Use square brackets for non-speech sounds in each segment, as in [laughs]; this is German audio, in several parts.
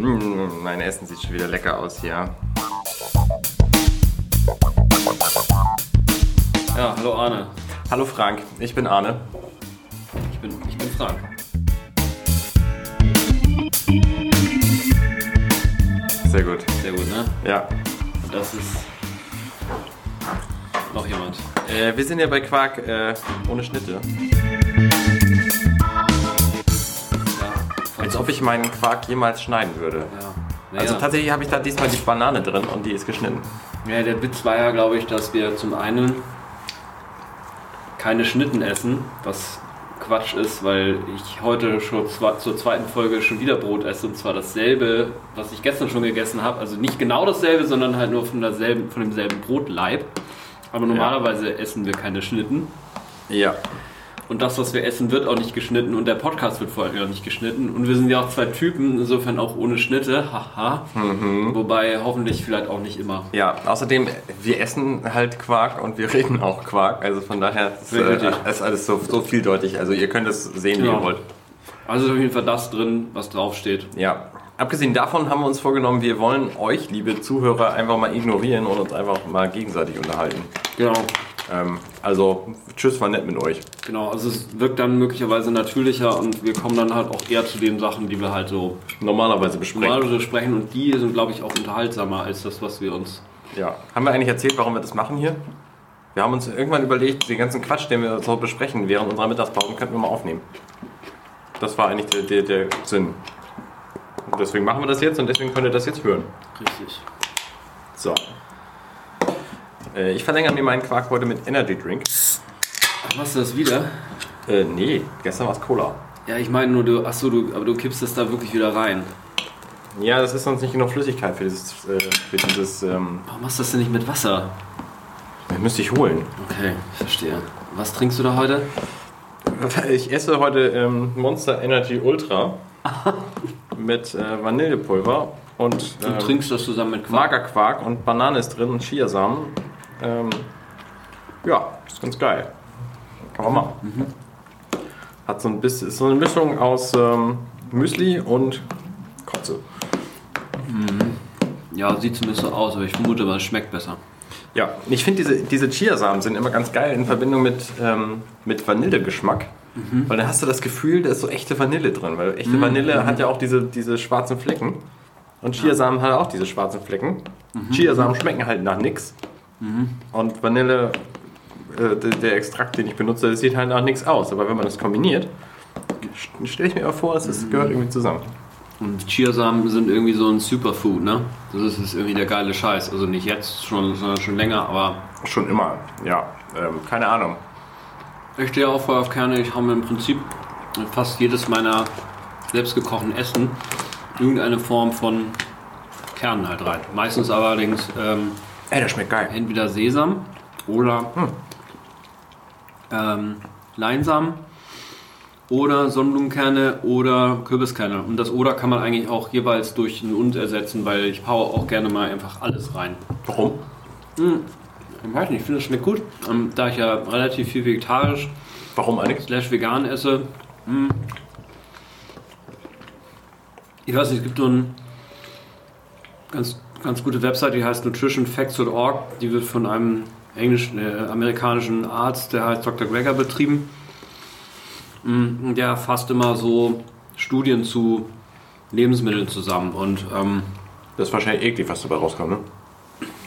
Mm, mein Essen sieht schon wieder lecker aus hier. Ja, hallo Arne. Hallo Frank, ich bin Arne. Ich bin, ich bin Frank. Sehr gut. Sehr gut, ne? Ja. Und das ist noch jemand. Äh, wir sind ja bei Quark äh, ohne Schnitte. Als ob ich meinen Quark jemals schneiden würde. Ja. Also Naja. tatsächlich habe ich da diesmal die Banane drin und die ist geschnitten. Ja, der Witz war ja, glaube ich, dass wir zum einen keine Schnitten essen, was Quatsch ist, weil ich heute schon zwa- zur zweiten Folge schon wieder Brot esse und zwar dasselbe, was ich gestern schon gegessen habe. Also nicht genau dasselbe, sondern halt nur von, derselben, von demselben Brotleib. Aber normalerweise essen wir keine Schnitten. Ja. Und das, was wir essen, wird auch nicht geschnitten und der Podcast wird vor allem auch nicht geschnitten. Und wir sind ja auch zwei Typen, insofern auch ohne Schnitte, haha. Wobei hoffentlich vielleicht auch nicht immer. Ja, außerdem, wir essen halt Quark und wir reden auch Quark. Also von daher ist, äh, ist alles so, so vieldeutig. Also ihr könnt es sehen, wie Ja. ihr wollt. Also ist auf jeden Fall das drin, was draufsteht. Ja. Abgesehen davon haben wir uns vorgenommen, wir wollen euch, liebe Zuhörer, einfach mal ignorieren und uns einfach mal gegenseitig unterhalten. Genau. Ähm, also, tschüss, war nett mit euch. Genau, also es wirkt dann möglicherweise natürlicher und wir kommen dann halt auch eher zu den Sachen, die wir halt so Normalerweise besprechen. normalerweise sprechen und die sind, glaube ich, auch unterhaltsamer als das, was wir uns. Ja. Haben wir eigentlich erzählt, warum wir das machen hier? Wir haben uns irgendwann überlegt, den ganzen Quatsch, den wir so besprechen während unserer Mittagspause, könnten wir mal aufnehmen. Das war eigentlich der, der, der Sinn. Und deswegen machen wir das jetzt und deswegen könnt ihr das jetzt hören. Richtig. So. Äh, ich verlängere mir meinen Quark heute mit Energy Drink. Ach, machst du das wieder? Äh, nee, gestern war es Cola. Ja, ich meine nur, du, achso, du, aber du kippst das da wirklich wieder rein. Ja, das ist sonst nicht genug Flüssigkeit für dieses. Äh, für dieses ähm, Warum machst du das denn nicht mit Wasser? das müsste ich holen. Okay, ich verstehe. Was trinkst du da heute? [laughs] Ich esse heute ähm, Monster Energy Ultra [laughs] mit äh, Vanillepulver und Du ähm, trinkst das zusammen mit Quark. Magerquark und Banane ist drin und Chiasamen. Ähm, ja, ist ganz geil. Kann man machen. Mhm. Hat so ein bisschen, ist so eine Mischung aus ähm, Müsli und Kotze. Ja, sieht zumindest so aus, aber ich vermute mal, es schmeckt besser. Ja, ich finde diese, diese Chiasamen sind immer ganz geil in Verbindung mit, ähm, mit Vanillegeschmack. Weil dann hast du das Gefühl, da ist so echte Vanille drin. Weil echte Vanille hat ja auch diese, diese schwarzen Flecken. Und Chiasamen hat auch diese schwarzen Flecken. Chiasamen schmecken halt nach nix. Und Vanille, äh, der, der Extrakt, den ich benutze, das sieht halt nach nichts aus. Aber wenn man das kombiniert, stelle ich mir auch vor, es ist- gehört irgendwie zusammen. Und Chiasamen sind irgendwie so ein Superfood, ne? Das ist, ist irgendwie der geile Scheiß. Also nicht jetzt schon, sondern schon länger, aber Schon immer, ja. Ähm, keine Ahnung. ich stehe auch voll auf Kerne. Ich habe mir im Prinzip fast jedes meiner selbstgekochten Essen irgendeine Form von Kernen halt rein. Meistens allerdings ähm, Ey, das schmeckt geil. entweder Sesam oder ähm, Leinsamen oder Sonnenblumenkerne oder Kürbiskerne. Und das oder kann man eigentlich auch jeweils durch ein und ersetzen, weil ich haue auch gerne mal einfach alles rein. Warum? Ich weiß nicht, ich finde das schmeckt gut. Ähm, da ich ja relativ viel vegetarisch Warum eigentlich? slash vegan esse. hm. Ich weiß nicht, es gibt so eine ganz, ganz gute Website, die heißt nutritionfacts.org. Die wird von einem englischen, äh, amerikanischen Arzt, der heißt Dr. Greger, betrieben. Mm, Der fasst immer so Studien zu Lebensmitteln zusammen. Und ähm, Das ist wahrscheinlich eklig, was dabei rauskommt, ne?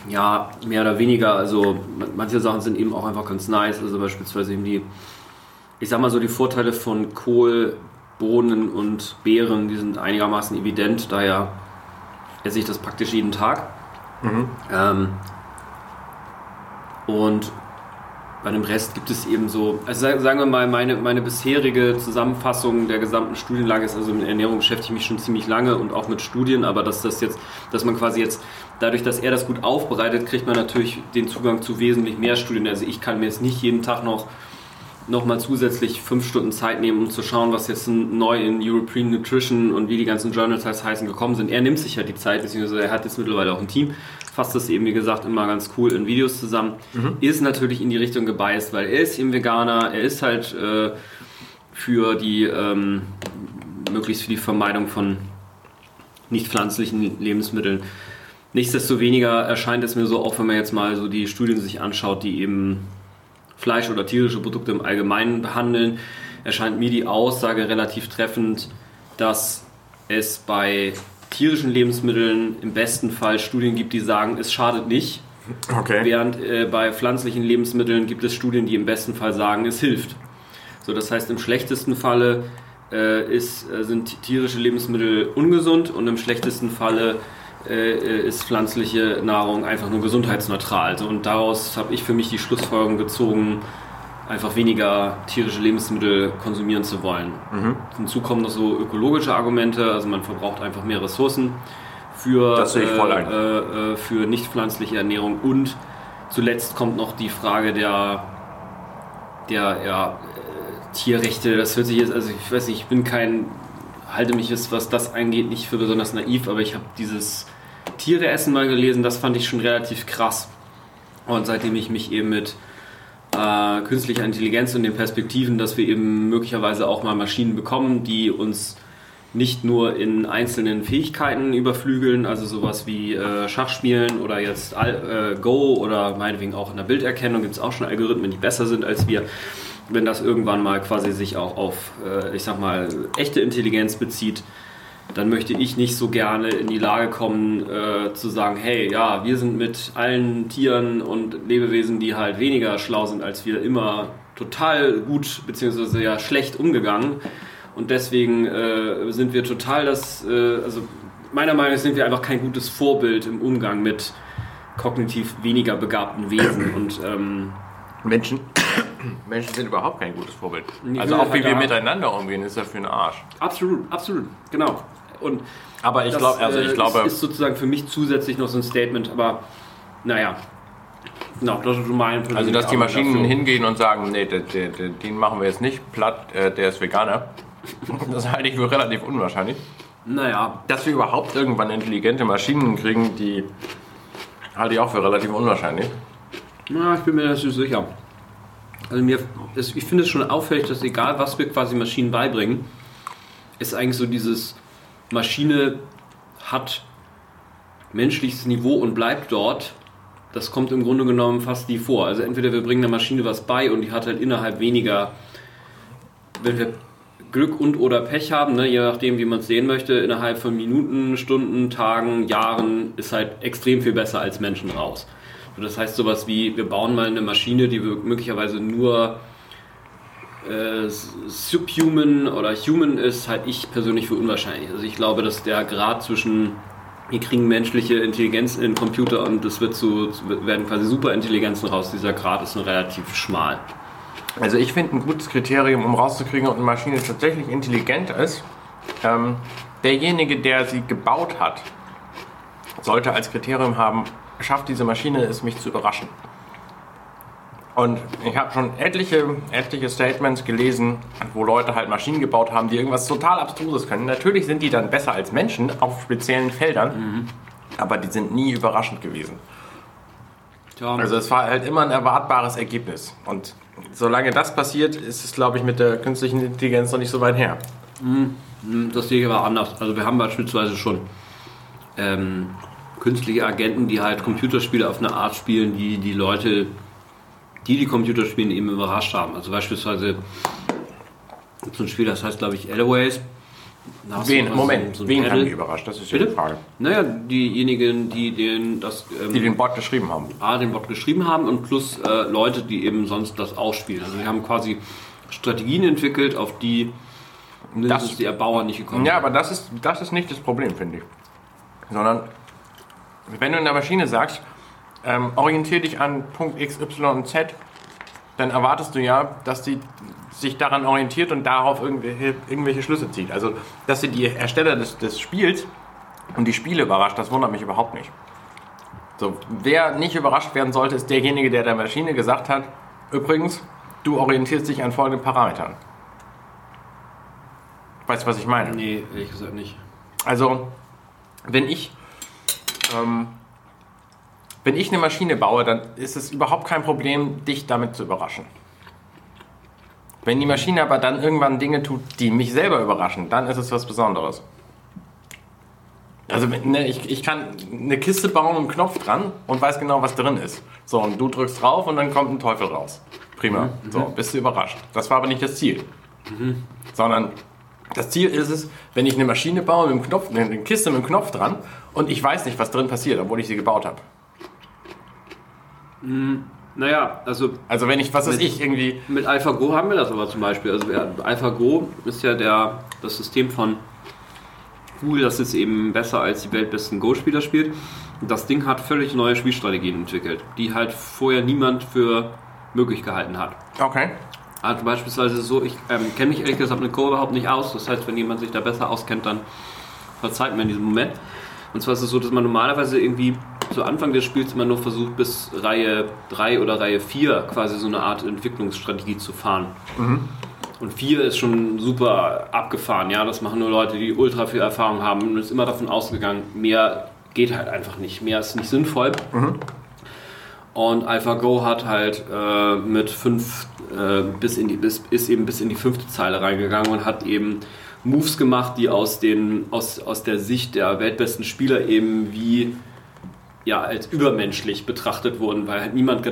ja, mehr oder weniger. Also manche Sachen sind eben auch einfach ganz nice. Also beispielsweise eben die, ich sag mal so, die Vorteile von Kohl, Bohnen und Beeren, die sind einigermaßen evident. Daher esse ich das praktisch jeden Tag. Ähm, und bei dem Rest gibt es eben so, also sa- sagen wir mal, meine, meine bisherige Zusammenfassung der gesamten Studienlage ist, also mit Ernährung beschäftige ich mich schon ziemlich lange und auch mit Studien, aber dass das jetzt, dass man quasi jetzt, dadurch, dass er das gut aufbereitet, kriegt man natürlich den Zugang zu wesentlich mehr Studien. Also ich kann mir jetzt nicht jeden Tag noch nochmal zusätzlich fünf Stunden Zeit nehmen, um zu schauen, was jetzt neu in European Nutrition und wie die ganzen Journals heißt, heißen gekommen sind. Er nimmt sich ja die Zeit, beziehungsweise er hat jetzt mittlerweile auch ein Team, fasst das eben, wie gesagt, immer ganz cool in Videos zusammen. Ist natürlich in die Richtung gebiased, weil er ist eben Veganer, er ist halt äh, für die, ähm, möglichst für die Vermeidung von nicht pflanzlichen Lebensmitteln. Nichtsdestoweniger erscheint es mir so, auch wenn man jetzt mal so die Studien sich anschaut, die eben Fleisch oder tierische Produkte im Allgemeinen behandeln, erscheint mir die Aussage relativ treffend, dass es bei tierischen Lebensmitteln im besten Fall Studien gibt, die sagen, es schadet nicht. Okay. Während äh, bei pflanzlichen Lebensmitteln gibt es Studien, die im besten Fall sagen, es hilft. So, das heißt, im schlechtesten Falle äh, ist, äh, sind tierische Lebensmittel ungesund und im schlechtesten Falle äh, ist pflanzliche Nahrung einfach nur gesundheitsneutral. So, und daraus habe ich für mich die Schlussfolgerung gezogen, einfach weniger tierische Lebensmittel konsumieren zu wollen. Mhm. Hinzu kommen noch so ökologische Argumente, also man verbraucht einfach mehr Ressourcen für, äh, äh, äh, für nicht pflanzliche Ernährung und zuletzt kommt noch die Frage der, der ja, äh, Tierrechte. Das hört sich jetzt, also ich weiß nicht, ich bin kein, halte mich jetzt, was das angeht, nicht für besonders naiv, aber ich habe dieses Tiereessen mal gelesen, das fand ich schon relativ krass. Und seitdem ich mich eben mit äh, künstlicher Intelligenz und den Perspektiven, dass wir eben möglicherweise auch mal Maschinen bekommen, die uns nicht nur in einzelnen Fähigkeiten überflügeln, also sowas wie äh, Schachspielen oder jetzt Al äh, Go oder meinetwegen auch in der Bilderkennung gibt es auch schon Algorithmen, die besser sind als wir. Wenn das irgendwann mal quasi sich auch auf, äh, ich sag mal, echte Intelligenz bezieht, dann möchte ich nicht so gerne in die Lage kommen, äh, zu sagen, hey, ja, wir sind mit allen Tieren und Lebewesen, die halt weniger schlau sind als wir, immer total gut bzw. ja schlecht umgegangen. Und deswegen äh, sind wir total das, äh, also meiner Meinung nach sind wir einfach kein gutes Vorbild im Umgang mit kognitiv weniger begabten Wesen. [clears throat] Und ähm, Menschen, [coughs] Menschen sind überhaupt kein gutes Vorbild. Also auch wie halt wir miteinander umgehen, ist ja für den Arsch. absolut, absolut, genau. Und Aber ich glaube, also äh, ich glaube, ist, ist sozusagen für mich zusätzlich noch so ein Statement, aber naja. Genau, das ist so mein also dass die Maschinen Argument hingehen und sagen, nee, den, den, den machen wir jetzt nicht platt, äh, der ist Veganer. [laughs] Das halte ich für relativ unwahrscheinlich. dafür. Naja, Dass wir überhaupt irgendwann intelligente Maschinen kriegen, die halte ich auch für relativ unwahrscheinlich. na, ich bin mir das nicht sicher. Also mir, es, ich finde es schon auffällig, dass egal was wir quasi Maschinen beibringen, ist eigentlich so dieses Maschine hat menschliches Niveau und bleibt dort. Das kommt im Grunde genommen fast nie vor. Also entweder wir bringen der Maschine was bei und die hat halt innerhalb weniger, wenn wir Glück und oder Pech haben, ne, je nachdem wie man es sehen möchte, innerhalb von Minuten, Stunden, Tagen, Jahren ist halt extrem viel besser als Menschen raus. So, das heißt sowas wie, wir bauen mal eine Maschine, die wir möglicherweise nur äh, subhuman oder human ist, halte ich persönlich für unwahrscheinlich. Also ich glaube, dass der Grad zwischen wir kriegen menschliche Intelligenz in den Computer und es wird zu, werden quasi Superintelligenzen raus. Dieser Grad ist nur relativ schmal. Also ich finde ein gutes Kriterium, um rauszukriegen, ob eine Maschine tatsächlich intelligent ist, ähm, derjenige, der sie gebaut hat, sollte als Kriterium haben, schafft diese Maschine es, mich zu überraschen. Und ich habe schon etliche, etliche Statements gelesen, wo Leute halt Maschinen gebaut haben, die irgendwas total Abstruses können. Natürlich sind die dann besser als Menschen auf speziellen Feldern, aber die sind nie überraschend gewesen. Tja, Also es war halt immer ein erwartbares Ergebnis. Und solange das passiert, ist es, glaube ich, mit der künstlichen Intelligenz noch nicht so weit her. das sehe ich aber anders. Also wir haben beispielsweise schon ähm, künstliche Agenten, die halt Computerspiele auf eine Art spielen, die die Leute, die die Computerspiele eben überrascht haben. Also beispielsweise es ein Spiel, das heißt glaube ich du Wen, Moment, so wen haben die überrascht? Das ist ja Bitte? die Frage. Naja, diejenigen, die den, das, ähm, Die den Bot geschrieben haben. A, den Bot geschrieben haben und plus äh, Leute, die eben sonst das ausspielen. Also wir haben quasi Strategien entwickelt, auf die mindestens die Erbauer nicht gekommen Ja, aber das ist, das ist nicht das Problem, finde ich. Sondern, wenn du in der Maschine sagst, ähm, orientier dich an Punkt X, Y und Z, dann erwartest du ja, dass die sich daran orientiert und darauf irgendwelche, irgendwelche Schlüsse zieht. Also, dass sie die Ersteller des, des Spiels und die Spiele überrascht, das wundert mich überhaupt nicht. So, wer nicht überrascht werden sollte, ist derjenige, der der Maschine gesagt hat, übrigens, du orientierst dich an folgenden Parametern. Weißt du, was ich meine? Nee, ehrlich gesagt nicht. Also, wenn ich, ähm, wenn ich eine Maschine baue, dann ist es überhaupt kein Problem, dich damit zu überraschen. Wenn die Maschine aber dann irgendwann Dinge tut, die mich selber überraschen, dann ist es was Besonderes. Also ne, ich, ich kann eine Kiste bauen einen Knopf dran und weiß genau, was drin ist. So, und du drückst drauf und dann kommt ein Teufel raus. Prima. Mhm. So, bist du überrascht. Das war aber nicht das Ziel. Sondern das Ziel ist es, wenn ich eine Maschine baue mit einem Knopf, eine Kiste mit einem Knopf dran und ich weiß nicht, was drin passiert, obwohl ich sie gebaut habe. Naja, also Also wenn ich, was Mit- ich, irgendwie. Mit AlphaGo haben wir das aber zum Beispiel. Also AlphaGo ist ja der, das System von Google, das jetzt eben besser als die weltbesten Go-Spieler spielt. Das Ding hat völlig neue Spielstrategien entwickelt, die halt vorher niemand für möglich gehalten hat. Okay. Also beispielsweise so, ich ähm, kenne mich ehrlich gesagt mit Go überhaupt nicht aus. Das heißt, wenn jemand sich da besser auskennt, dann verzeiht mir in diesem Moment. Und zwar ist es so, dass man normalerweise irgendwie zu Anfang des Spiels immer nur versucht, bis Reihe 3 oder Reihe 4 quasi so eine Art Entwicklungsstrategie zu fahren. Und 4 ist schon super abgefahren, ja. Das machen nur Leute, die ultra viel Erfahrung haben und ist immer davon ausgegangen, mehr geht halt einfach nicht. Mehr ist nicht sinnvoll. Und AlphaGo hat halt äh, mit 5 äh, bis in die bis, ist eben bis in die fünfte Zeile reingegangen und hat eben Moves gemacht, die aus den aus, aus der Sicht der weltbesten Spieler eben wie ja als übermenschlich betrachtet wurden, weil halt niemand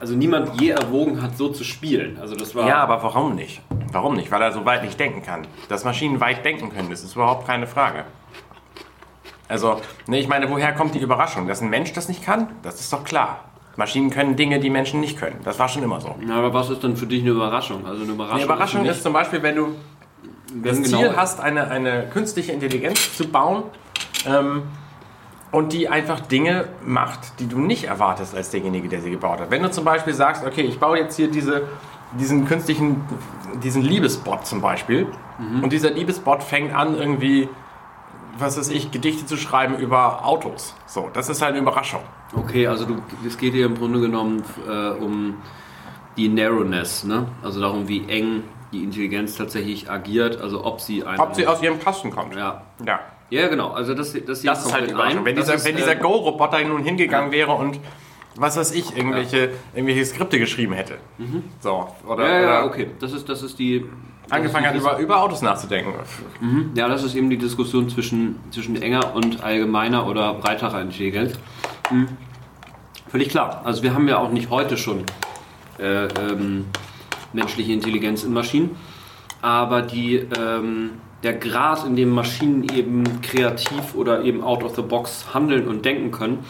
also niemand je erwogen hat, so zu spielen. Also das war Ja, aber warum nicht? Warum nicht? Weil er so weit nicht denken kann. Dass Maschinen weit denken können, das ist überhaupt keine Frage. Also, ne, ich meine, woher kommt die Überraschung? Dass ein Mensch das nicht kann? Das ist doch klar. Maschinen können Dinge, die Menschen nicht können. Das war schon immer so. Ja, aber was ist dann für dich eine Überraschung? Also eine Überraschung, Eine Überraschung für ist zum Beispiel, wenn du das wenn genau- Ziel hast, eine, eine künstliche Intelligenz zu bauen ähm, und die einfach Dinge macht, die du nicht erwartest als derjenige, der sie gebaut hat. Wenn du zum Beispiel sagst, okay, ich baue jetzt hier diese, diesen künstlichen, diesen Liebesbot zum Beispiel und dieser Liebesbot fängt an irgendwie, was weiß ich, Gedichte zu schreiben über Autos. So, das ist halt eine Überraschung. Okay, also du, es geht hier im Grunde genommen äh, um die Narrowness, ne? Also darum, wie eng die Intelligenz tatsächlich agiert, also ob sie Ob sie aus ihrem Kasten kommt. ja. ja. Ja, genau. Also das, das, Das ist halt ein. Wenn Das dieser, ist, wenn dieser äh, Go-Roboter nun hingegangen wäre und was weiß ich, irgendwelche, irgendwelche Skripte geschrieben hätte. So, oder, Mhm. Ja, ja, oder okay. Das ist, das ist die. angefangen hat, über, über Autos nachzudenken. Mhm. Ja, das ist eben die Diskussion zwischen, zwischen enger und allgemeiner oder breiterer Intelligenz. Mhm. Völlig klar. Also wir haben ja auch nicht heute schon äh, ähm, menschliche Intelligenz in Maschinen, aber die, ähm, der Grad, in dem Maschinen eben kreativ oder eben out of the box handeln und denken können,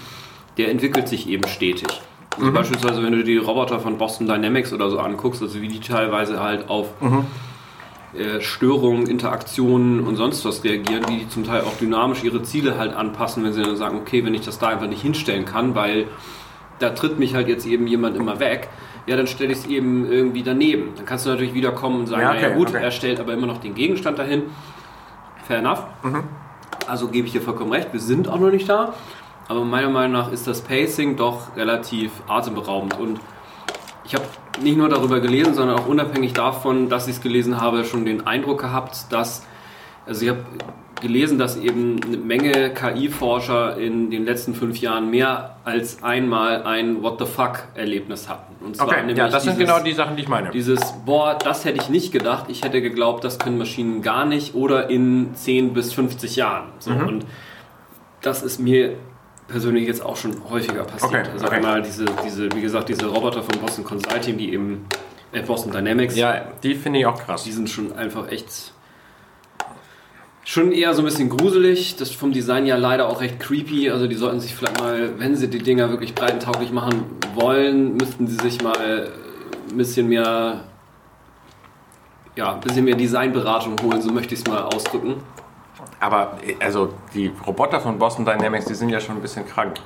der entwickelt sich eben stetig. Also Beispielsweise, wenn du die Roboter von Boston Dynamics oder so anguckst, also wie die teilweise halt auf äh, Störungen, Interaktionen und sonst was reagieren, wie die zum Teil auch dynamisch ihre Ziele halt anpassen, wenn sie dann sagen, okay, wenn ich das da einfach nicht hinstellen kann, weil da tritt mich halt jetzt eben jemand immer weg, ja, dann stelle ich es eben irgendwie daneben. Dann kannst du natürlich wieder kommen und sagen, Ja, ja, okay, naja gut, okay. er stellt aber immer noch den Gegenstand dahin. Fair enough. Also gebe ich dir vollkommen recht, wir sind auch noch nicht da. Aber meiner Meinung nach ist das Pacing doch relativ atemberaubend. Und ich habe nicht nur darüber gelesen, sondern auch unabhängig davon, dass ich es gelesen habe, schon den Eindruck gehabt, dass, also ich habe gelesen, dass eben eine Menge KI-Forscher in den letzten fünf Jahren mehr als einmal ein What the fuck-Erlebnis hatten. Und zwar Okay, ja, nämlich das sind dieses- genau die Sachen, die ich meine. dieses, boah, das hätte ich nicht gedacht. Ich hätte geglaubt, das können Maschinen gar nicht oder in 10 bis 50 Jahren. So, Mhm. Und das ist mir persönlich jetzt auch schon häufiger passiert. Okay, also okay. einmal diese, diese, wie gesagt, diese Roboter von Boston Consulting, die eben, äh, Boston Dynamics, Ja, die finde ich auch krass. die sind schon einfach echt schon eher so ein bisschen gruselig. Das ist vom Design ja leider auch recht creepy. Also die sollten sich vielleicht mal, wenn sie die Dinger wirklich breitentauglich machen wollen, müssten sie sich mal ein bisschen mehr ja, ein bisschen mehr Designberatung holen, so möchte ich es mal ausdrücken. Aber also die Roboter von Boston Dynamics, die sind ja schon ein bisschen krank.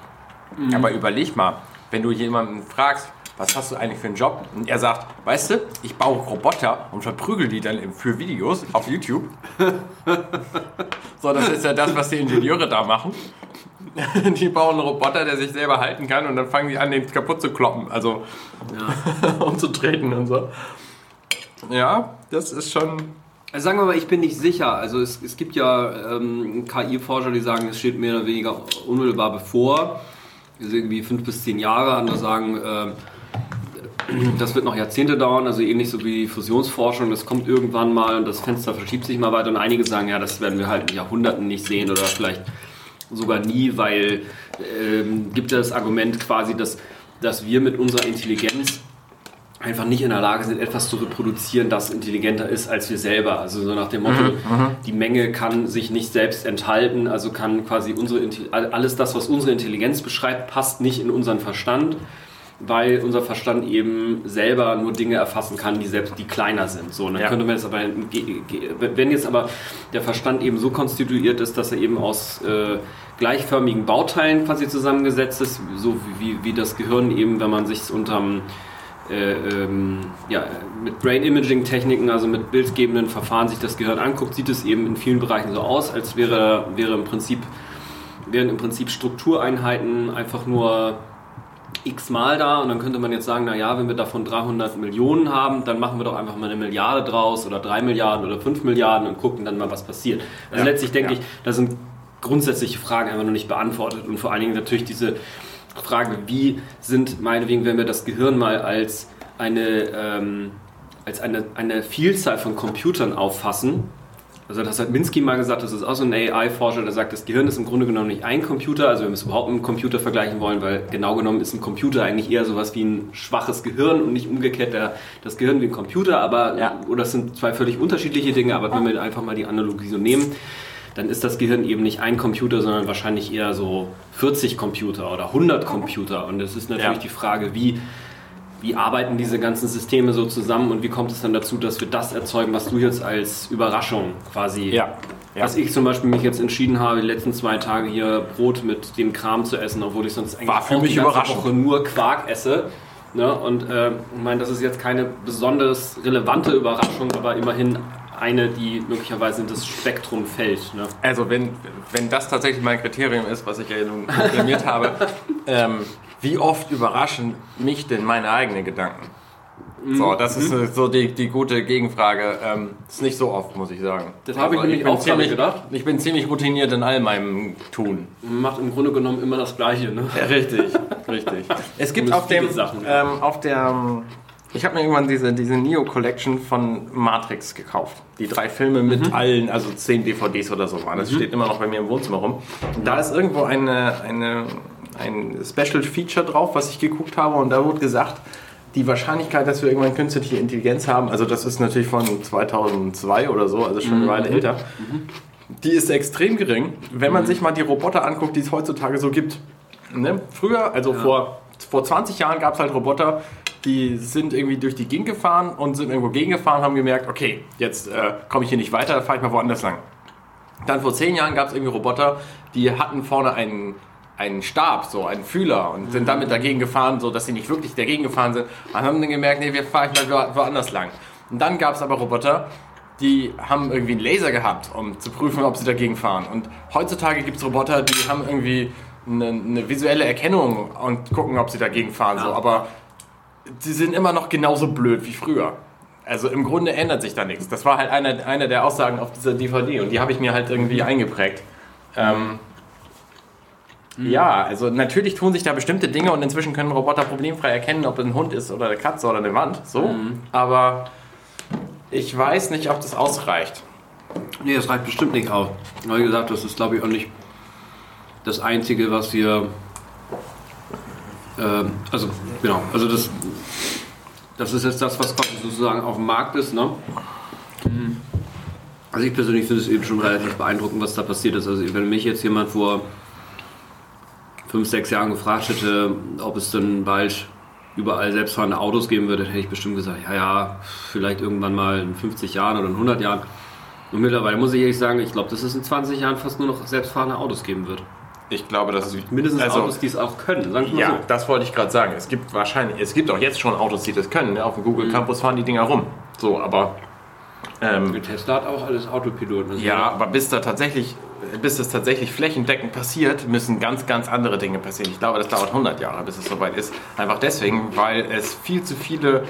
Mhm. Aber überleg mal, wenn du jemanden fragst, was hast du eigentlich für einen Job? Und er sagt, weißt du, ich baue Roboter und verprügel die dann für Videos auf YouTube. [laughs] so, das ist ja das, was die Ingenieure da machen. [laughs] Die bauen einen Roboter, der sich selber halten kann und dann fangen die an, den kaputt zu kloppen, also [laughs] umzutreten und so. Ja, das ist schon. Also sagen wir mal, ich bin nicht sicher. Also es, es gibt ja ähm, KI-Forscher, die sagen, es steht mehr oder weniger unmittelbar bevor. Also irgendwie fünf bis zehn Jahre. Andere sagen, ähm, das wird noch Jahrzehnte dauern. Also ähnlich so wie die Fusionsforschung. Das kommt irgendwann mal und das Fenster verschiebt sich mal weiter. Und einige sagen, ja, das werden wir halt in Jahrhunderten nicht sehen oder vielleicht sogar nie, weil ähm, gibt es das Argument quasi, dass, dass wir mit unserer Intelligenz einfach nicht in der Lage sind, etwas zu reproduzieren, das intelligenter ist als wir selber. Also so nach dem Motto, mhm, mhm. die Menge kann sich nicht selbst enthalten, also kann quasi unsere alles das, was unsere Intelligenz beschreibt, passt nicht in unseren Verstand, weil unser Verstand eben selber nur Dinge erfassen kann, die selbst die kleiner sind. So, dann ja. könnte man jetzt aber wenn jetzt aber der Verstand eben so konstituiert ist, dass er eben aus äh, gleichförmigen Bauteilen quasi zusammengesetzt ist, so wie, wie das Gehirn eben, wenn man sich unterm äh, ähm, ja, mit Brain Imaging Techniken, also mit bildgebenden Verfahren sich das Gehirn anguckt, sieht es eben in vielen Bereichen so aus, als wäre, wäre im Prinzip, wären im Prinzip Struktureinheiten einfach nur x-mal da und dann könnte man jetzt sagen, naja, wenn wir davon 300 Millionen haben, dann machen wir doch einfach mal eine Milliarde draus oder 3 Milliarden oder 5 Milliarden und gucken dann mal, was passiert. Also ja, letztlich denke ja. ich, da sind grundsätzliche Fragen einfach noch nicht beantwortet und vor allen Dingen natürlich diese Frage, wie sind meinetwegen, wenn wir das Gehirn mal als eine, ähm, als eine, eine Vielzahl von Computern auffassen, also das hat Minsky mal gesagt, das ist auch so ein AI-Forscher, der sagt, das Gehirn ist im Grunde genommen nicht ein Computer, also wenn wir es überhaupt mit einem Computer vergleichen wollen, weil genau genommen ist ein Computer eigentlich eher sowas wie ein schwaches Gehirn und nicht umgekehrt der, das Gehirn wie ein Computer, aber ja. oder das sind zwei völlig unterschiedliche Dinge, aber wenn wir einfach mal die Analogie so nehmen, dann ist das Gehirn eben nicht ein Computer, sondern wahrscheinlich eher so 40 Computer oder 100 Computer. Und es ist natürlich ja. die Frage, wie, wie arbeiten diese ganzen Systeme so zusammen und wie kommt es dann dazu, dass wir das erzeugen, was du jetzt als Überraschung quasi. Ja. Ja. Dass ich zum Beispiel mich jetzt entschieden habe, die letzten zwei Tage hier Brot mit dem Kram zu essen, obwohl ich sonst eigentlich War für mich die ganze Woche nur Quark esse. Ne? Und äh, ich meine, das ist jetzt keine besonders relevante Überraschung, aber immerhin eine, die möglicherweise in das Spektrum fällt. Ne? Also wenn, wenn das tatsächlich mein Kriterium ist, was ich ja nun proklamiert habe, [laughs] ähm, wie oft überraschen mich denn meine eigenen Gedanken? So, das ist mhm. so die, die gute Gegenfrage. Ähm, ist nicht so oft, muss ich sagen. Das habe ich also nämlich auch ziemlich gedacht. Ich bin ziemlich routiniert in all meinem Tun. Man macht im Grunde genommen immer das Gleiche, ne? Ja, richtig, richtig. [laughs] Es gibt auf, dem, ähm, auf der ich habe mir irgendwann diese, diese Neo Collection von Matrix gekauft. Die drei Filme mit mhm. allen, also zehn DVDs oder so waren. Das mhm. steht immer noch bei mir im Wohnzimmer rum. Und da ist irgendwo eine, eine, ein Special Feature drauf, was ich geguckt habe. Und da wurde gesagt, die Wahrscheinlichkeit, dass wir irgendwann künstliche Intelligenz haben, also das ist natürlich von 2002 oder so, also schon eine mhm. Weile älter, mhm. die ist extrem gering, wenn man mhm. sich mal die Roboter anguckt, die es heutzutage so gibt. Ne? Früher, also ja. vor, vor 20 Jahren gab es halt Roboter, die sind irgendwie durch die Gegend gefahren und sind irgendwo gegengefahren, haben gemerkt, okay, jetzt äh, komme ich hier nicht weiter, fahre ich mal woanders lang. Dann vor zehn Jahren gab es irgendwie Roboter, die hatten vorne einen, einen Stab, so einen Fühler und sind damit dagegen gefahren, so dass sie nicht wirklich dagegen gefahren sind. Und haben dann gemerkt, nee, wir fahren mal woanders lang. Und dann gab es aber Roboter, die haben irgendwie einen Laser gehabt, um zu prüfen, ob sie dagegen fahren. Und heutzutage gibt es Roboter, die haben irgendwie eine, eine, visuelle Erkennung und gucken, ob sie dagegen fahren. Ja. So. Aber sie sind immer noch genauso blöd wie früher. Also im Grunde ändert sich da nichts. Das war halt eine, eine der Aussagen auf dieser DVD und die habe ich mir halt irgendwie eingeprägt. Ähm, mhm. Ja, also natürlich tun sich da bestimmte Dinge und inzwischen können Roboter problemfrei erkennen, ob es ein Hund ist oder eine Katze oder eine Wand. So. Mhm. Aber ich weiß nicht, ob das ausreicht. Nee, das reicht bestimmt nicht aus. Wie gesagt, das ist glaube ich auch nicht das Einzige, was wir ähm, also, genau, also das, das ist jetzt das, was sozusagen auf dem Markt ist. Ne? Also ich persönlich finde es eben schon relativ beeindruckend, was da passiert ist. Also wenn mich jetzt jemand vor fünf, sechs Jahren gefragt hätte, ob es denn bald überall selbstfahrende Autos geben würde, hätte ich bestimmt gesagt, ja, ja, vielleicht irgendwann mal in 50 Jahren oder in 100 Jahren. Und mittlerweile muss ich ehrlich sagen, ich glaube, dass es in 20 Jahren fast nur noch selbstfahrende Autos geben wird. Ich glaube, dass also mindestens also, Autos, die es auch können. Sagen ja, so. das wollte ich gerade sagen. Es gibt wahrscheinlich, es gibt auch jetzt schon Autos, die das können. Ne? Auf dem Google mhm. Campus fahren die Dinger rum. So, aber ähm, Tesla hat auch alles Autopilot. Ne? Ja, aber bis da tatsächlich, bis das tatsächlich flächendeckend passiert, müssen ganz, ganz andere Dinge passieren. Ich glaube, das dauert 100 Jahre, bis es soweit ist. Einfach deswegen, weil es viel zu viele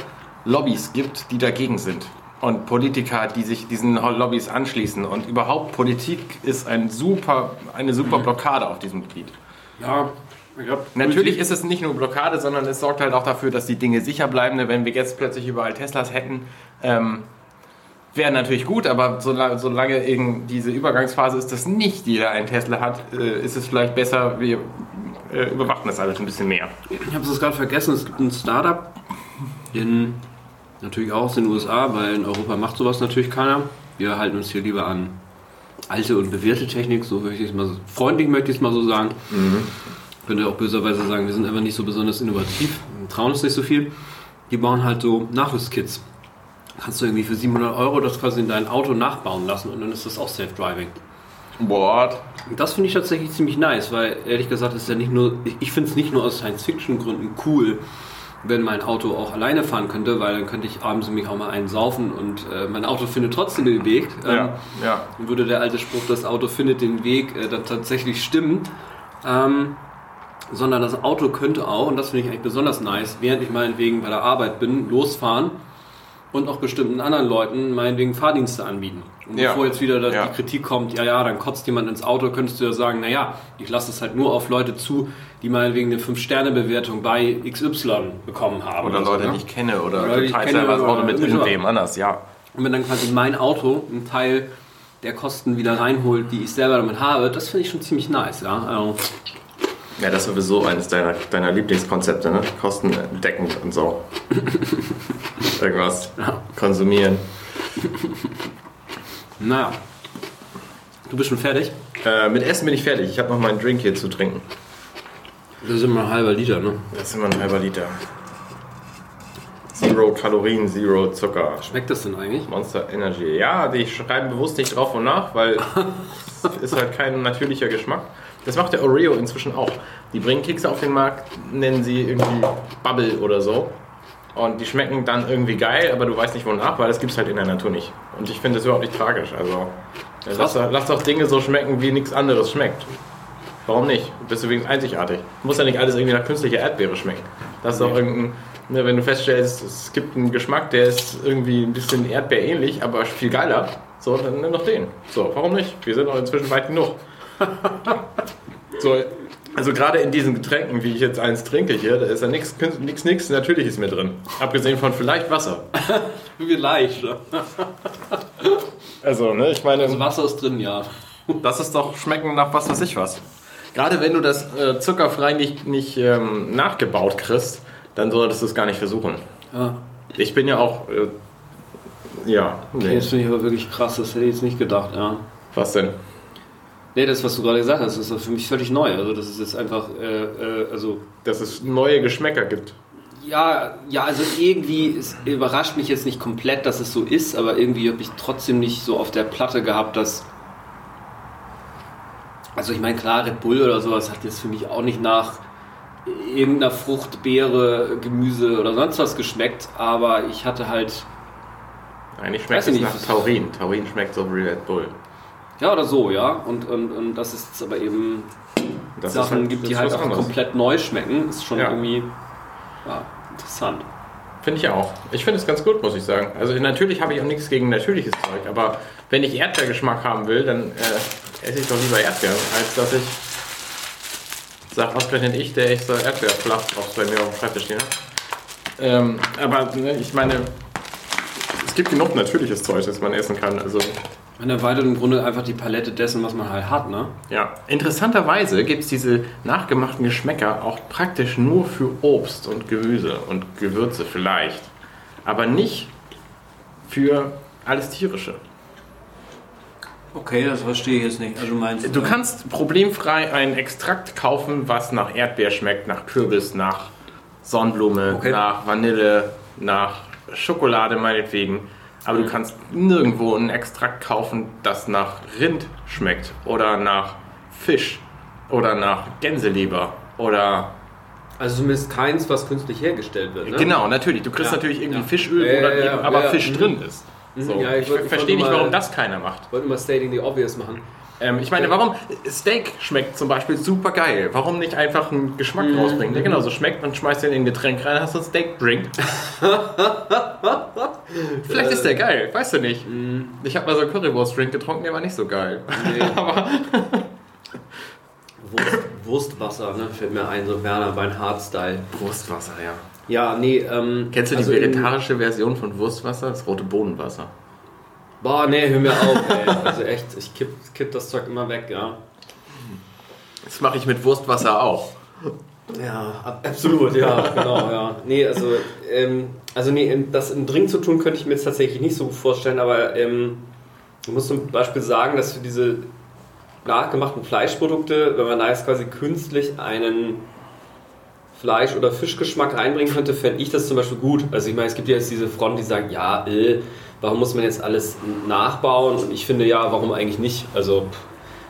Lobbys gibt, die dagegen sind und Politiker, die sich diesen Lobbys anschließen. Und überhaupt Politik ist ein super, eine super Blockade auf diesem Gebiet. Ja, ja, Natürlich ist es nicht nur Blockade, sondern es sorgt halt auch dafür, dass die Dinge sicher bleiben. Wenn wir jetzt plötzlich überall Teslas hätten, ähm, wäre natürlich gut, aber solange, solange eben diese Übergangsphase ist, dass nicht jeder einen Tesla hat, äh, ist es vielleicht besser, wir äh, überwachen das alles ein bisschen mehr. Ich habe es gerade vergessen, es gibt ein Startup in natürlich auch aus den USA, weil in Europa macht sowas natürlich keiner. Wir halten uns hier lieber an alte und bewährte Technik, so möchte ich es mal freundlich möchte ich es mal so sagen. Mhm. Könnte auch böserweise sagen, wir sind einfach nicht so besonders innovativ, trauen uns nicht so viel. Die bauen halt so Nachrüstkits kannst du irgendwie für 700 Euro das quasi in dein Auto nachbauen lassen und dann ist das auch Self-Driving. What? Das finde ich tatsächlich ziemlich nice, weil ehrlich gesagt ist ja nicht nur, ich finde es nicht nur aus Science-Fiction-Gründen cool, wenn mein Auto auch alleine fahren könnte, weil dann könnte ich abends mich auch mal einen saufen und äh, mein Auto findet trotzdem den Weg. Ähm, ja, ja. Würde der alte Spruch, das Auto findet den Weg, äh, dann tatsächlich stimmen. Ähm, sondern das Auto könnte auch, und das finde ich eigentlich besonders nice, während ich meinetwegen bei der Arbeit bin, losfahren und auch bestimmten anderen Leuten meinetwegen Fahrdienste anbieten. Und ja. bevor jetzt wieder ja. die Kritik kommt, ja, ja, dann kotzt jemand ins Auto, könntest du ja sagen, naja, ich lasse es halt nur auf Leute zu, die meinetwegen eine 5-Sterne-Bewertung bei XY bekommen haben. Oder, oder Leute, so, ne? die ich kenne oder, oder total kenne, selber das Auto mit irgendwem anders, ja. Und wenn dann quasi mein Auto einen Teil der Kosten wieder reinholt, die ich selber damit habe, das finde ich schon ziemlich nice, ja. Also, ja, das ist sowieso eines deiner, deiner Lieblingskonzepte, ne? Kostendeckend und so. [laughs] Irgendwas ja. konsumieren. Naja. Du bist schon fertig? Äh, mit Essen bin ich fertig. Ich habe noch meinen Drink hier zu trinken. Das ist immer ein halber Liter, ne? Das ist immer ein halber Liter. Zero Kalorien, Zero Zucker. Schmeckt das denn eigentlich? Monster Energy. Ja, die schreiben bewusst nicht drauf und nach, weil [laughs] es ist halt kein natürlicher Geschmack. Das macht der Oreo inzwischen auch. Die bringen Kekse auf den Markt, nennen sie irgendwie Bubble oder so. Und die schmecken dann irgendwie geil, aber du weißt nicht wonach, weil das gibt es halt in der Natur nicht. Und ich finde das überhaupt nicht tragisch. Also lass, lass doch Dinge so schmecken, wie nichts anderes schmeckt. Warum nicht? Du bist übrigens einzigartig. Muss ja nicht alles irgendwie nach künstlicher Erdbeere schmecken. Das ist auch irgendein, ne, wenn du feststellst, es gibt einen Geschmack, der ist irgendwie ein bisschen erdbeerähnlich, aber viel geiler. So, dann nimm doch den. So, warum nicht? Wir sind auch inzwischen weit genug. [laughs] so, also gerade in diesen Getränken, wie ich jetzt eins trinke hier, da ist ja nichts nix, nix Natürliches mehr drin. Abgesehen von vielleicht Wasser. [laughs] vielleicht. also, ne, ich meine... Also Wasser ist drin, ja. Das ist doch schmecken nach was weiß ich was. Gerade wenn du das äh, zuckerfrei nicht, nicht ähm, nachgebaut kriegst, dann solltest du es gar nicht versuchen. Ja. Ich bin ja auch... Äh, ja. Okay, nee. das finde ich aber wirklich krass, das hätte ich jetzt nicht gedacht, ja. Was denn? Nee, das, was du gerade gesagt hast, ist für mich völlig neu. Also, das ist jetzt einfach, äh, äh, also. Dass es neue Geschmäcker gibt. Ja, ja, also irgendwie, es überrascht mich jetzt nicht komplett, dass es so ist, aber irgendwie habe ich trotzdem nicht so auf der Platte gehabt, dass. Also, ich meine, klar, Red Bull oder sowas hat jetzt für mich auch nicht nach irgendeiner Frucht, Beere, Gemüse oder sonst was geschmeckt, aber ich hatte halt. Eigentlich schmeckt es nach Taurin. Taurin schmeckt so wie Red Bull. Ja, oder so, ja. Und, und, und das ist jetzt aber eben das Sachen halt, gibt, die halt auch anderes. komplett neu schmecken. Ist schon ja. irgendwie ja, interessant. Finde ich auch. Ich finde es ganz gut, muss ich sagen. Also natürlich habe ich auch nichts gegen natürliches Zeug, aber wenn ich Erdbeergeschmack haben will, dann äh, esse ich doch lieber Erdbeeren, als dass ich sage, ausgerechnet ich, der ich so Erdbeerflach auch bei mir auf dem Schreibtisch stehen hat. Ähm, aber ne, ich meine, es gibt genug natürliches Zeug, das man essen kann. Also man erweitert im Grunde einfach die Palette dessen, was man halt hat, ne? Ja. Interessanterweise gibt es diese nachgemachten Geschmäcker auch praktisch nur für Obst und Gemüse und Gewürze vielleicht. Aber nicht für alles Tierische. Okay, das verstehe ich jetzt nicht. Also meinst du kannst problemfrei einen Extrakt kaufen, was nach Erdbeer schmeckt, nach Kürbis, nach Sonnenblume, okay. nach Vanille, nach Schokolade meinetwegen. Aber du kannst nirgendwo einen Extrakt kaufen, das nach Rind schmeckt oder nach Fisch oder nach Gänseleber oder also zumindest keins, was künstlich hergestellt wird. Ne? Genau, natürlich. Du kriegst ja. natürlich irgendwie ja. Fischöl, wo dann eben aber Fisch mhm. drin ist. Mhm. So. ich, ich verstehe nicht, warum das keiner macht. Ich wollte immer Stating the Obvious machen. Ähm, ich meine, warum Steak schmeckt zum Beispiel super geil? Warum nicht einfach einen Geschmack mhm. rausbringen, der genauso schmeckt und schmeißt den in ein Getränk rein, hast du einen Steak Drink. [laughs] Vielleicht ist der geil, weißt du nicht. Mhm. Ich habe mal so einen Currywurst Drink getrunken, der war nicht so geil. Nee. [laughs] Aber Wurst, Wurstwasser, ne? Fällt mir ein, so Werner Beinhardt-Style. Wurstwasser, ja. Ja, nee. Ähm, Kennst du die also vegetarische Version von Wurstwasser? Das rote Bohnenwasser. Boah, nee, hör mir auf, ey. Also echt, ich kipp, kipp das Zeug immer weg, ja. Das mache ich mit Wurstwasser auch. Ja, absolut, ja, genau, ja. Nee, also, ähm, also nee, das im Drink zu tun, könnte ich mir jetzt tatsächlich nicht so gut vorstellen, aber ähm, ich muss zum Beispiel sagen, dass für diese nachgemachten Fleischprodukte, wenn man da jetzt quasi künstlich einen Fleisch- oder Fischgeschmack reinbringen könnte, fände ich das zum Beispiel gut. Also ich meine, es gibt ja jetzt diese Fronten, die sagen, ja, äh, warum muss man jetzt alles nachbauen? Und ich finde ja, warum eigentlich nicht? Also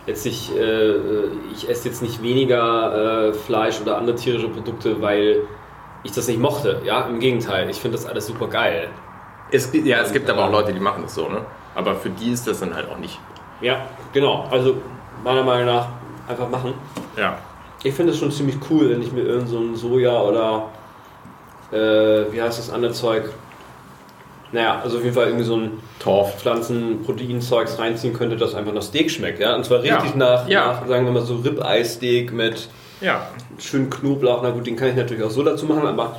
letztlich, äh, ich esse jetzt nicht weniger äh, Fleisch oder andere tierische Produkte, weil ich das nicht mochte. Ja, im Gegenteil, ich finde das alles super geil. Es, ja, es gibt aber auch Leute, die machen das so, ne? Aber für die ist das dann halt auch nicht. Ja, genau. Also meiner Meinung nach einfach machen. Ja. Ich finde es schon ziemlich cool, wenn ich mir irgend so ein Soja oder äh, wie heißt das andere Zeug? Naja, also auf jeden Fall irgendwie so ein Torf. Pflanzenproteinzeugs reinziehen könnte, das einfach nach Steak schmeckt. Ja? Und zwar richtig Ja. nach, Ja. nach, sagen wir mal so Ribeye-Steak mit Ja. schön Knoblauch. Na gut, den kann ich natürlich auch so dazu machen, aber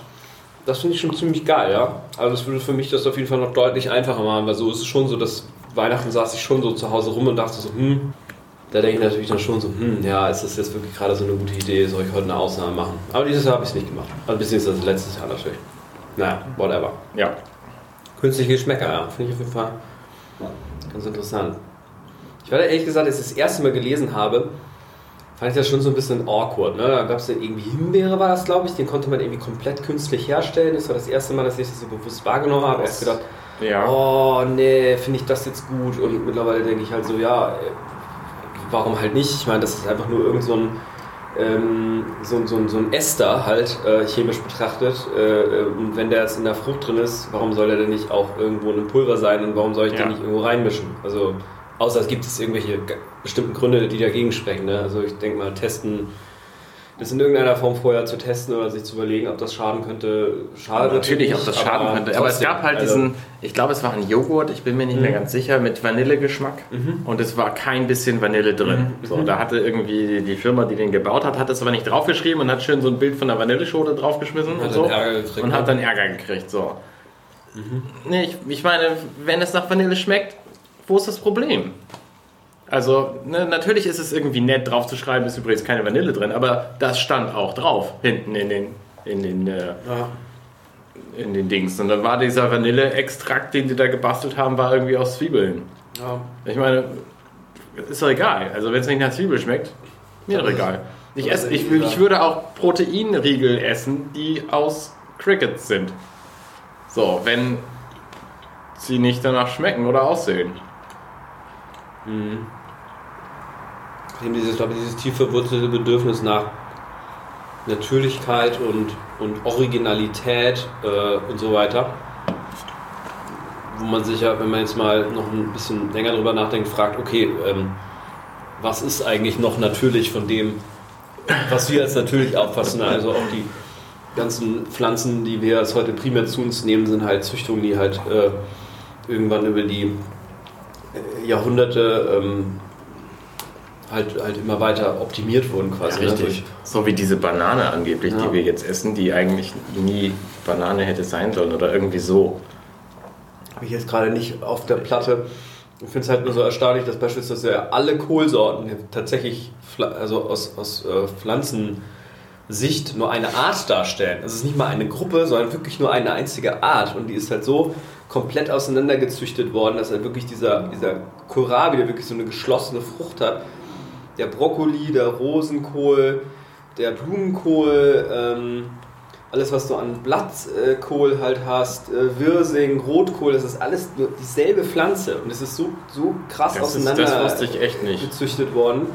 das finde ich schon ziemlich geil, ja. Also das würde für mich das auf jeden Fall noch deutlich einfacher machen, weil so ist es schon so, dass Weihnachten saß ich schon so zu Hause rum und dachte so, hm, da denke ich natürlich dann schon so, hm, ja, ist das jetzt wirklich gerade so eine gute Idee, soll ich heute eine Ausnahme machen? Aber dieses Jahr habe ich es nicht gemacht. Also beziehungsweise letztes Jahr natürlich. Naja, whatever. Ja. Künstliche Geschmäcker, ja, finde ich auf jeden Fall ganz interessant. Ich war da ehrlich gesagt, als ich das erste Mal gelesen habe, fand ich das schon so ein bisschen awkward. Ne? Da gab es dann irgendwie Himbeere, war das glaube ich, den konnte man irgendwie komplett künstlich herstellen. Das war das erste Mal, dass ich das so bewusst wahrgenommen habe. Erst gedacht, Ja. oh nee, finde ich das jetzt gut? Und mittlerweile denke ich halt so, ja, äh, warum halt nicht? Ich meine, das ist einfach nur irgend so ein, ähm, so, ein- so, so ein Ester halt äh, chemisch betrachtet. Äh, äh, und wenn der jetzt in der Frucht drin ist, warum soll der denn nicht auch irgendwo in einem Pulver sein und warum soll ich Ja. den nicht irgendwo reinmischen? Also, außer es gibt es irgendwelche ge- bestimmten Gründe, die dagegen sprechen. Ne? Also ich denke mal, testen, das in irgendeiner Form vorher zu testen oder sich zu überlegen, ob das schaden könnte. Schadet Natürlich, ob das schaden könnte. Aber es trotzdem, gab halt also- diesen, ich glaube, es war ein Joghurt, ich bin mir nicht mehr ganz sicher, mit Vanillegeschmack. Und es war kein bisschen Vanille drin. So, da hatte irgendwie die Firma, die den gebaut hat, hat es aber nicht draufgeschrieben und hat schön so ein Bild von der Vanilleschote draufgeschmissen und dann so. Gekriegt, und ne? hat dann Ärger gekriegt. So. Nee, ich, ich meine, wenn es nach Vanille schmeckt, wo ist das Problem? Also, ne, natürlich ist es irgendwie nett drauf zu schreiben, ist übrigens keine Vanille drin, aber das stand auch drauf, hinten in den, in den äh, Ja. in den Dings. Und dann war dieser Vanilleextrakt, den die da gebastelt haben, war irgendwie aus Zwiebeln. Ja. Ich meine, ist doch egal. Also wenn es nicht nach Zwiebel schmeckt, mir doch egal. Ich, esse, ich, ich würde auch Proteinriegel essen, die aus Crickets sind. So, wenn sie nicht danach schmecken oder aussehen. Eben dieses, glaube ich, dieses tief verwurzelte Bedürfnis nach Natürlichkeit und, und Originalität äh, und so weiter. Wo man sich ja, wenn man jetzt mal noch ein bisschen länger drüber nachdenkt, fragt, okay, ähm, was ist eigentlich noch natürlich von dem, was wir als natürlich auffassen? Also auch die ganzen Pflanzen, die wir als heute primär zu uns nehmen, sind halt Züchtungen, die halt äh, irgendwann über die äh, Jahrhunderte ähm, halt, halt immer weiter optimiert wurden quasi. ne? Durch- So wie diese Banane angeblich, Ja. die wir jetzt essen, die eigentlich nie Banane hätte sein sollen oder irgendwie so. Habe ich jetzt gerade nicht auf der Platte. Ich finde es halt nur so erstaunlich, dass beispielsweise ja alle Kohlsorten tatsächlich also aus, aus äh, Pflanzensicht nur eine Art darstellen. Es ist nicht mal eine Gruppe, sondern wirklich nur eine einzige Art. Und die ist halt so komplett auseinandergezüchtet worden, dass halt wirklich dieser, dieser Kohlrabi, der wirklich so eine geschlossene Frucht hat, der Brokkoli, der Rosenkohl, der Blumenkohl, ähm, alles, was du an Blattkohl halt hast, äh, Wirsing, Rotkohl, das ist alles dieselbe Pflanze. Und es ist so, so krass Das, ist, auseinander das wusste ich echt nicht. gezüchtet worden.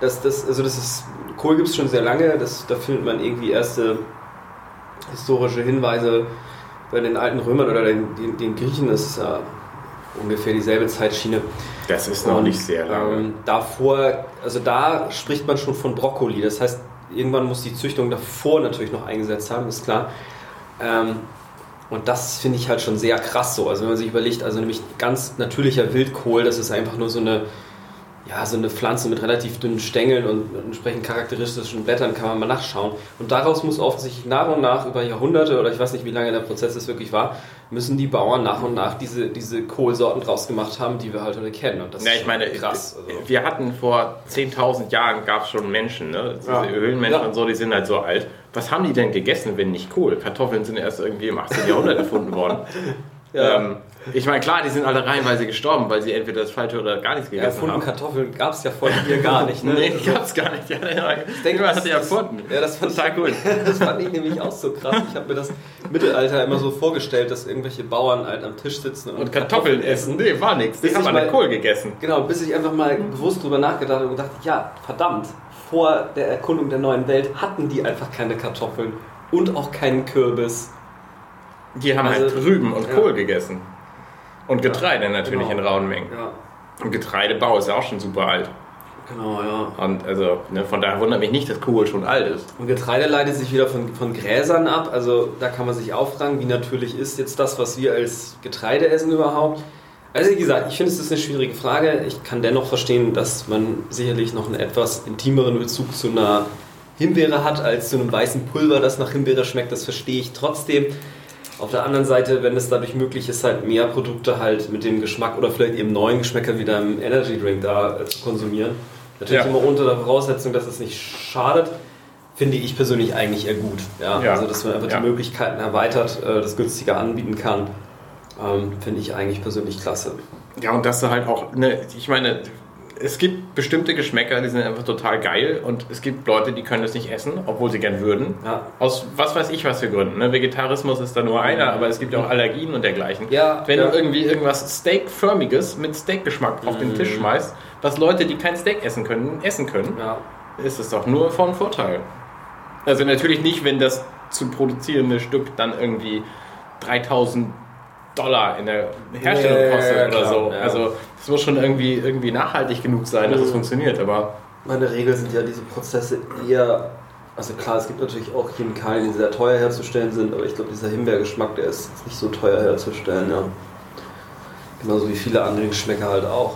Dass das, also das ist, Kohl gibt es schon sehr lange, das, da findet man irgendwie erste historische Hinweise bei den alten Römern oder den, den, den Griechen, das ist ja ungefähr dieselbe Zeitschiene. Das ist noch Und, nicht sehr lange. Ähm, davor, also da spricht man schon von Brokkoli. Das heißt, irgendwann muss die Züchtung davor natürlich noch eingesetzt haben, ist klar. Ähm, und das finde ich halt schon sehr krass so. Also wenn man sich überlegt, also nämlich ganz natürlicher Wildkohl, das ist einfach nur so eine, ja, so eine Pflanze mit relativ dünnen Stängeln und entsprechend charakteristischen Blättern kann man mal nachschauen. Und daraus muss offensichtlich nach und nach über Jahrhunderte oder ich weiß nicht, wie lange der Prozess es wirklich war, müssen die Bauern nach und nach diese, diese Kohlsorten draus gemacht haben, die wir halt heute kennen. Und das ja, ich meine, krass. Also. Wir hatten vor 10.000 Jahren gab es schon Menschen, ne? Diese ja. Höhlenmenschen ja. und so, die sind halt so alt. Was haben die denn gegessen, wenn nicht Kohl? Kartoffeln sind erst irgendwie im 18. Jahrhundert erfunden worden. [laughs] Ja. Ähm, ich meine, klar, die sind alle reihenweise gestorben, weil sie entweder das Falsche oder gar nichts gegessen ja, haben. Kartoffeln gab es ja vor hier gar nicht. Ne? [laughs] nee, gab es gar nicht. Ja, ja. Ich denke, man hat die erfunden. Ja, das fand Total gut. [laughs] das fand ich nämlich auch so krass. Ich habe mir das Mittelalter immer so vorgestellt, dass irgendwelche Bauern halt am Tisch sitzen und, und Kartoffeln, Kartoffeln, essen. Nee, war nichts. Die haben alle Kohl gegessen. Genau, bis ich einfach mal bewusst drüber nachgedacht habe und dachte, ja, verdammt, vor der Erkundung der neuen Welt hatten die einfach keine Kartoffeln und auch keinen Kürbis. Die haben halt also, halt Rüben und ja. Kohl gegessen. Und Getreide ja, natürlich genau. in rauen Mengen. Ja. Und Getreidebau ist ja auch schon super alt. Genau, ja. Und also, ne, von daher wundert mich nicht, dass Kohl schon alt ist. Und Getreide leitet sich wieder von, von Gräsern ab. Also da kann man sich auch fragen, wie natürlich ist jetzt das, was wir als Getreide essen überhaupt. Also wie gesagt, ich finde es ist eine schwierige Frage. Ich kann dennoch verstehen, dass man sicherlich noch einen etwas intimeren Bezug zu einer Himbeere hat als zu einem weißen Pulver, das nach Himbeere schmeckt. Das verstehe ich trotzdem. Auf der anderen Seite, wenn es dadurch möglich ist, halt mehr Produkte halt mit dem Geschmack oder vielleicht eben neuen Geschmäcker wie deinem Energy Drink da äh, zu konsumieren. Natürlich ja. immer unter der Voraussetzung, dass es nicht schadet, finde ich persönlich eigentlich eher gut. Ja? ja. Also, dass man einfach ja. die Möglichkeiten erweitert, äh, das günstiger anbieten kann, ähm, finde ich eigentlich persönlich klasse. Ja, und dass du halt auch, ne, ich meine, es gibt bestimmte Geschmäcker, die sind einfach total geil und es gibt Leute, die können das nicht essen, obwohl sie gern würden. Ja. Aus was weiß ich was für Gründen. Ne? Vegetarismus ist da nur einer, aber es gibt auch Allergien und dergleichen. Ja, Wenn ja. du irgendwie irgendwas Steakförmiges mit Steakgeschmack auf den Tisch mhm. schmeißt, was Leute, die kein Steak essen können, essen können, ist es doch nur von Vorteil. Also natürlich nicht, wenn das zu produzierende Stück dann irgendwie 3000 Dollar in der Herstellung kostet ja, oder so. Ja. Also es muss schon irgendwie, irgendwie nachhaltig genug sein, dass es mhm. funktioniert. Aber meine Regel sind ja diese Prozesse eher, also klar, es gibt natürlich auch Chemikalien, die sehr teuer herzustellen sind, aber ich glaube, dieser Himbeergeschmack, der ist nicht so teuer herzustellen, ja. Genauso wie viele andere Geschmäcker halt auch.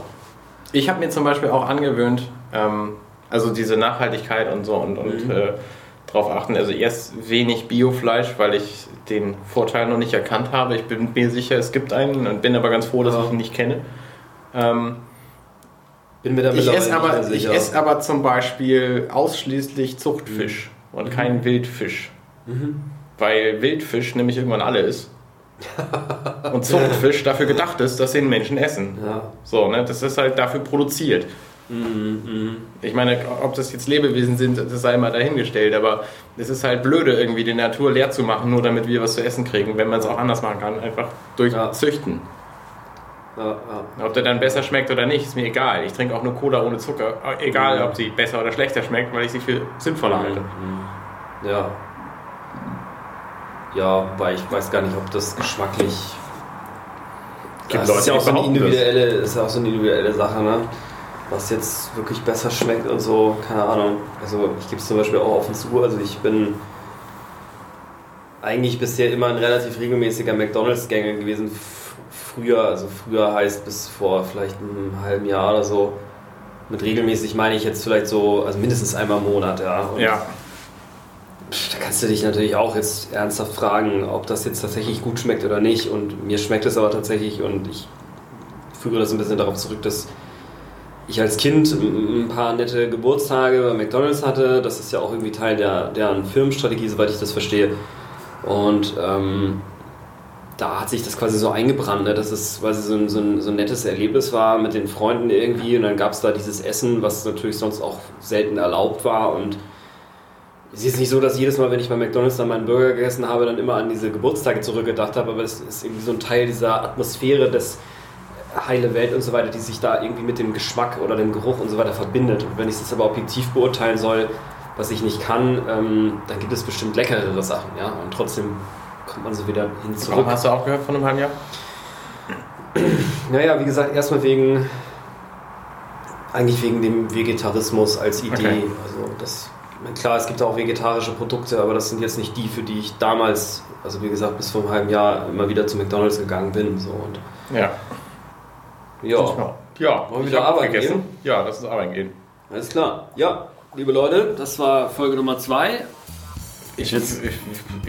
Ich habe mir zum Beispiel auch angewöhnt, ähm, also diese Nachhaltigkeit und so und, und mhm. äh, darauf achten. Also erst wenig Biofleisch, weil ich den Vorteil noch nicht erkannt habe. Ich bin mir sicher, es gibt einen und bin aber ganz froh, dass ja. ich ihn nicht kenne. Ähm, bin mir damit ich esse aber, ich esse aber zum Beispiel ausschließlich Zuchtfisch mhm. und keinen mhm. Wildfisch. Mhm. Weil Wildfisch nämlich irgendwann alle ist. [laughs] und Zuchtfisch dafür gedacht ist, dass den Menschen essen. Ja. So, ne? Das ist halt dafür produziert. Ich meine, ob das jetzt Lebewesen sind, das sei mal dahingestellt, aber es ist halt blöde, irgendwie die Natur leer zu machen, nur damit wir was zu essen kriegen, wenn man es auch anders machen kann, einfach durch ja. Züchten. Ja, ja. Ob der dann besser schmeckt oder nicht, ist mir egal. Ich trinke auch nur Cola ohne Zucker, egal mhm. ob sie besser oder schlechter schmeckt, weil ich sie für sinnvoller halte. Mhm. Ja. Ja, weil ich weiß gar nicht, ob das geschmacklich. Gibt das Leute, ist ja auch so eine individuelle, ist ja auch so eine individuelle Sache, ne? Was jetzt wirklich besser schmeckt und so, keine Ahnung. Also ich gebe es zum Beispiel auch offen zu, also ich bin eigentlich bisher immer ein relativ regelmäßiger McDonalds-Gänger gewesen. Früher, also früher heißt bis vor vielleicht einem halben Jahr oder so. Mit regelmäßig meine ich jetzt vielleicht so, also mindestens einmal im Monat, ja. Und ja. Da kannst du dich natürlich auch jetzt ernsthaft fragen, ob das jetzt tatsächlich gut schmeckt oder nicht. Und mir schmeckt es aber tatsächlich und ich führe das ein bisschen darauf zurück, dass ich als Kind ein paar nette Geburtstage bei McDonalds hatte. Das ist ja auch irgendwie Teil der, deren Firmenstrategie, soweit ich das verstehe. Und ähm, da hat sich das quasi so eingebrannt, ne, dass es quasi so ein, so, ein, so ein nettes Erlebnis war mit den Freunden irgendwie. Und dann gab es da dieses Essen, was natürlich sonst auch selten erlaubt war. Und es ist nicht so, dass jedes Mal, wenn ich bei McDonalds dann meinen Burger gegessen habe, dann immer an diese Geburtstage zurückgedacht habe. Aber es ist irgendwie so ein Teil dieser Atmosphäre des heile Welt und so weiter, die sich da irgendwie mit dem Geschmack oder dem Geruch und so weiter verbindet. Und wenn ich das aber objektiv beurteilen soll, was ich nicht kann, ähm, dann gibt es bestimmt leckerere Sachen, ja. Und trotzdem kommt man so wieder hin zurück. Warum hast du auch gehört von einem halben Jahr? [clears throat] Naja, wie gesagt, erstmal wegen eigentlich wegen dem Vegetarismus als Idee. Okay. Also das klar, es gibt auch vegetarische Produkte, aber das sind jetzt nicht die, für die ich damals, also wie gesagt, bis vor einem halben Jahr immer wieder zu McDonalds gegangen bin. So. Und ja. Ja. Ja, Wollen wir ich wieder arbeiten gehen? Ja, lass uns arbeiten gehen. Alles klar. Ja, liebe Leute, das war Folge Nummer 2. Ich, ich,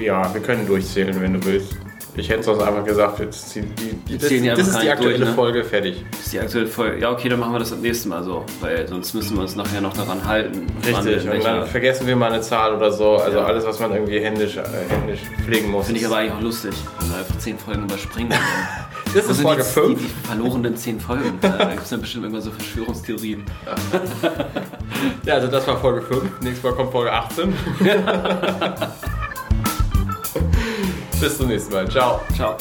ja, wir können durchzählen, wenn du willst. Ich hätte sonst einfach gesagt, jetzt zieh- die, die, das, ziehen die das ist die aktuelle durch, ne? Folge, fertig. Das ist die aktuelle Folge. Ja, okay, dann machen wir das am nächsten Mal so, weil sonst müssen wir uns nachher noch daran halten. Richtig, und dann vergessen wir mal eine Zahl oder so. Also Ja. alles, was man irgendwie händisch, äh, händisch pflegen muss. Finde ich aber eigentlich auch lustig, wenn wir einfach 10 Folgen überspringen. [laughs] das ist sind Folge die, 5. Die, die verlorenen 10 Folgen. Da, gibt es dann bestimmt irgendwann so Verschwörungstheorien. Ja, also das war Folge 5. Nächstes Mal kommt Folge 18. [laughs] Bis zum nächsten Mal. Ciao. Ciao.